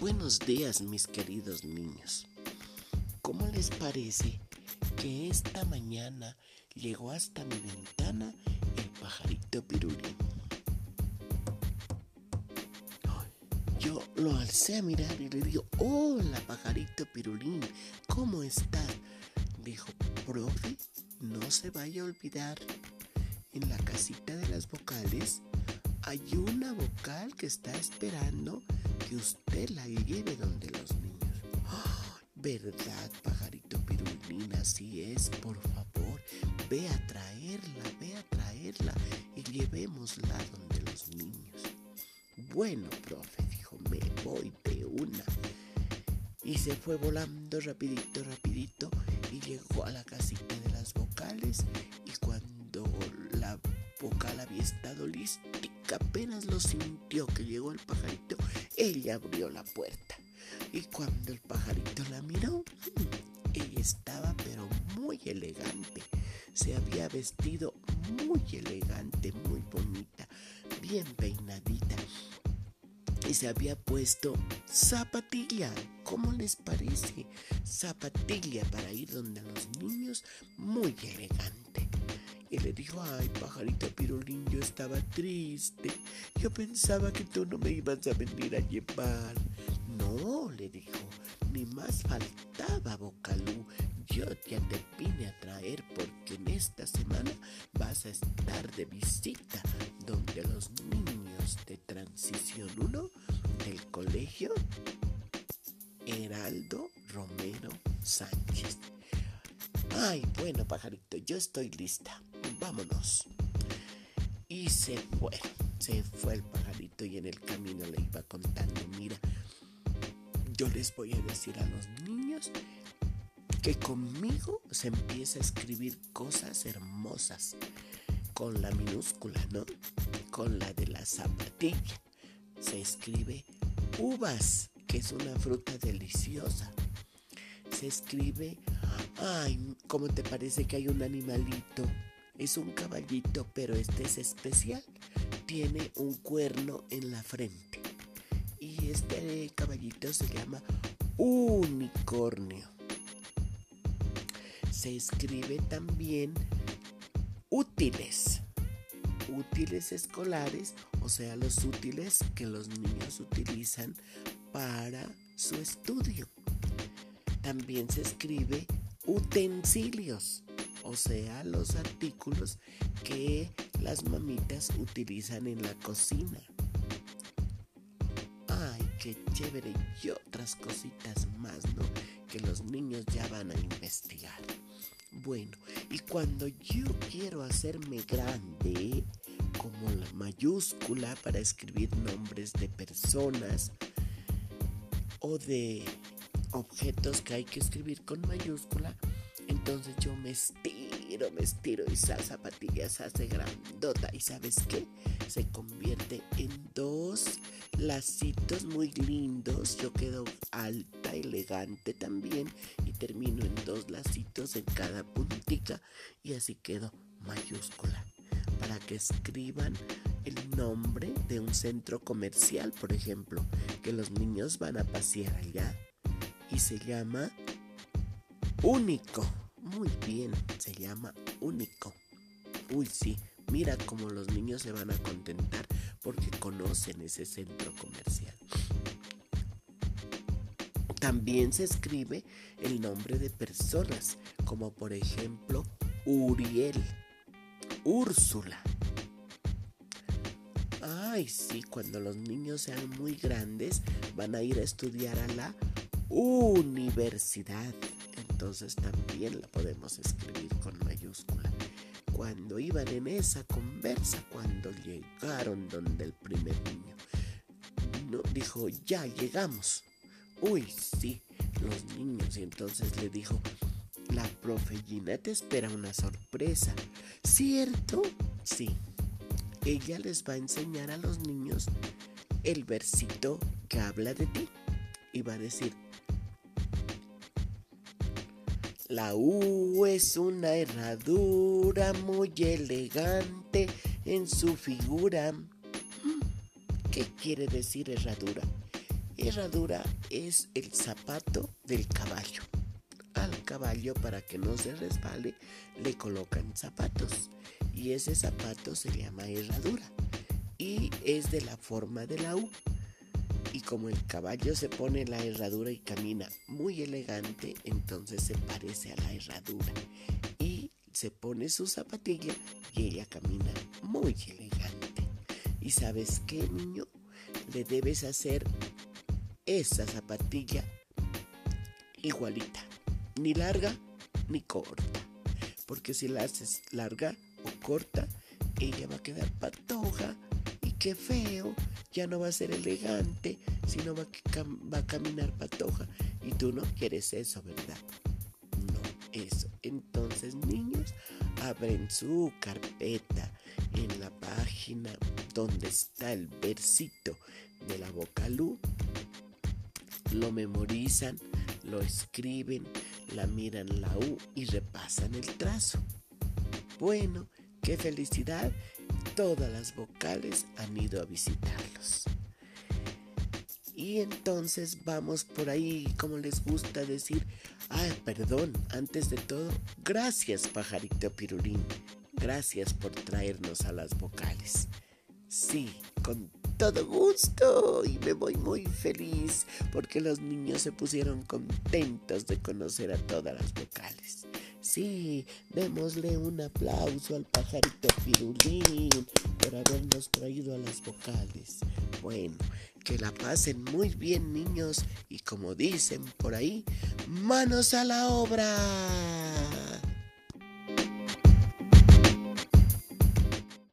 Buenos días mis queridos niños. ¿Cómo les parece que esta mañana llegó hasta mi ventana el pajarito pirulín? Yo lo alcé a mirar y le digo, hola pajarito pirulín, ¿cómo estás? Dijo, profe, no se vaya a olvidar, en la casita de las vocales hay una vocal que está esperando que usted la lleve donde los niños. ¿Verdad, pajarito pirulín? Así es, por favor. Ve a traerla, ve a traerla y llevémosla donde los niños. Bueno, profe, dijo, me voy de una. Y se fue volando rapidito, rapidito y llegó a la casita de las vocales y cuando la vocal había estado lista, apenas lo sintió que llegó el pajarito, ella abrió la puerta. Y cuando el pajarito la miró, ella estaba pero muy elegante. Se había vestido muy elegante, muy bonita, bien peinadita. Y se había puesto zapatilla. ¿Cómo les parece? Zapatilla para ir donde los niños, muy elegante. Y le dijo, ay, pajarito pirulín, yo estaba triste. Yo pensaba que tú no me ibas a venir a llevar. No, le dijo, ni más faltaba, Bocalú. Yo ya te vine a traer porque en esta semana vas a estar de visita donde los niños de Transición 1 del colegio Heraldo Romero Sánchez. Ay, bueno, pajarito, yo estoy lista vámonos. Y se fue, se fue el pajarito y en el camino le iba contando, mira, yo les voy a decir a los niños que conmigo se empieza a escribir cosas hermosas, con la minúscula, ¿no? Con la de la zapatilla. Se escribe uvas, que es una fruta deliciosa. Se escribe, ay, ¿cómo te parece que hay un animalito es un caballito, pero este es especial. Tiene un cuerno en la frente. Y este caballito se llama unicornio. Se escribe también útiles. Útiles escolares, o sea, los útiles que los niños utilizan para su estudio. También se escribe utensilios o sea, los artículos que las mamitas utilizan en la cocina. Ay, qué chévere y otras cositas más, ¿no? Que los niños ya van a investigar. Bueno, y cuando yo quiero hacerme grande, como la mayúscula para escribir nombres de personas o de objetos que hay que escribir con mayúscula, entonces yo me estiro, me estiro y esa zapatilla se hace grandota. ¿Y sabes qué? Se convierte en dos lacitos muy lindos. Yo quedo alta, elegante también. Y termino en dos lacitos en cada puntita. Y así quedo mayúscula. Para que escriban el nombre de un centro comercial, por ejemplo, que los niños van a pasear allá. Y se llama Único. Muy bien, se llama único. Uy, sí, mira cómo los niños se van a contentar porque conocen ese centro comercial. También se escribe el nombre de personas, como por ejemplo Uriel, Úrsula. Ay, sí, cuando los niños sean muy grandes van a ir a estudiar a la universidad entonces también la podemos escribir con mayúscula. Cuando iban en esa conversa, cuando llegaron donde el primer niño, no, dijo, ya llegamos. Uy, sí, los niños. Y entonces le dijo, la profe Gina te espera una sorpresa. ¿Cierto? Sí. Ella les va a enseñar a los niños el versito que habla de ti. Y va a decir, la U es una herradura muy elegante en su figura. ¿Qué quiere decir herradura? Herradura es el zapato del caballo. Al caballo para que no se resbale le colocan zapatos y ese zapato se llama herradura y es de la forma de la U. Y como el caballo se pone la herradura y camina muy elegante, entonces se parece a la herradura. Y se pone su zapatilla y ella camina muy elegante. ¿Y sabes qué, niño? Le debes hacer esa zapatilla igualita. Ni larga ni corta. Porque si la haces larga o corta, ella va a quedar patoja qué feo ya no va a ser elegante, sino va, a caminar patoja. Y tú no quieres eso, ¿verdad? No, eso. Entonces, niños, abren su carpeta en la página donde está el versito de la vocalú, lo memorizan, lo escriben, la miran la U y repasan el trazo. Bueno, qué felicidad todas las vocales han ido a visitarlos. Y entonces vamos por ahí, como les gusta decir, ah, perdón, antes de todo, gracias pajarito pirulín, gracias por traernos a las vocales. Sí, con todo gusto y me voy muy feliz porque los niños se pusieron contentos de conocer a todas las vocales. Sí, démosle un aplauso al pajarito Pirulín por habernos traído a las vocales. Bueno, que la pasen muy bien niños y como dicen por ahí, manos a la obra.